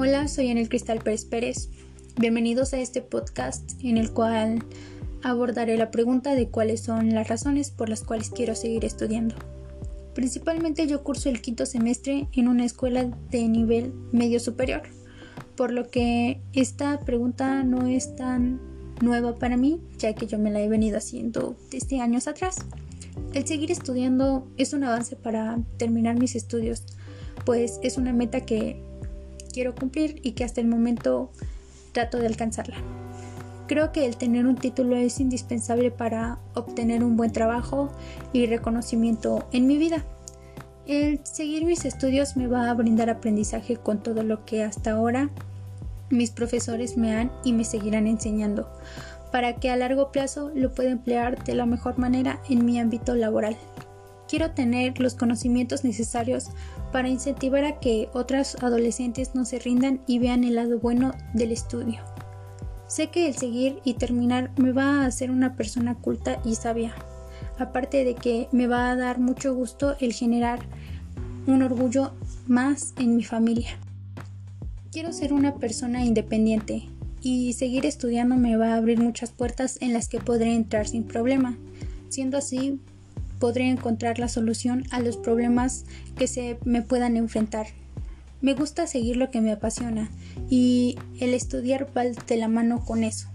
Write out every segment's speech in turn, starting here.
Hola, soy Anel Cristal Pérez Pérez. Bienvenidos a este podcast en el cual abordaré la pregunta de cuáles son las razones por las cuales quiero seguir estudiando. Principalmente yo curso el quinto semestre en una escuela de nivel medio superior, por lo que esta pregunta no es tan nueva para mí, ya que yo me la he venido haciendo desde años atrás. El seguir estudiando es un avance para terminar mis estudios, pues es una meta que quiero cumplir y que hasta el momento trato de alcanzarla. Creo que el tener un título es indispensable para obtener un buen trabajo y reconocimiento en mi vida. El seguir mis estudios me va a brindar aprendizaje con todo lo que hasta ahora mis profesores me han y me seguirán enseñando, para que a largo plazo lo pueda emplear de la mejor manera en mi ámbito laboral. Quiero tener los conocimientos necesarios para incentivar a que otras adolescentes no se rindan y vean el lado bueno del estudio. Sé que el seguir y terminar me va a hacer una persona culta y sabia, aparte de que me va a dar mucho gusto el generar un orgullo más en mi familia. Quiero ser una persona independiente y seguir estudiando me va a abrir muchas puertas en las que podré entrar sin problema. Siendo así, podré encontrar la solución a los problemas que se me puedan enfrentar. Me gusta seguir lo que me apasiona y el estudiar va de la mano con eso.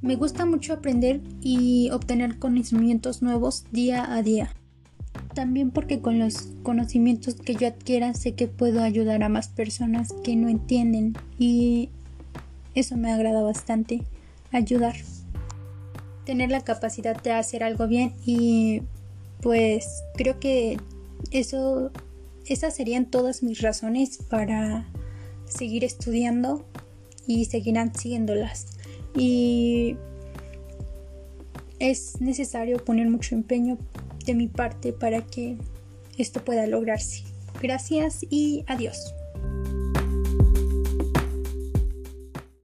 Me gusta mucho aprender y obtener conocimientos nuevos día a día. También porque con los conocimientos que yo adquiera sé que puedo ayudar a más personas que no entienden y eso me agrada bastante, ayudar. Tener la capacidad de hacer algo bien y pues creo que eso, esas serían todas mis razones para seguir estudiando y seguirán siguiéndolas. Y es necesario poner mucho empeño de mi parte para que esto pueda lograrse. Gracias y adiós.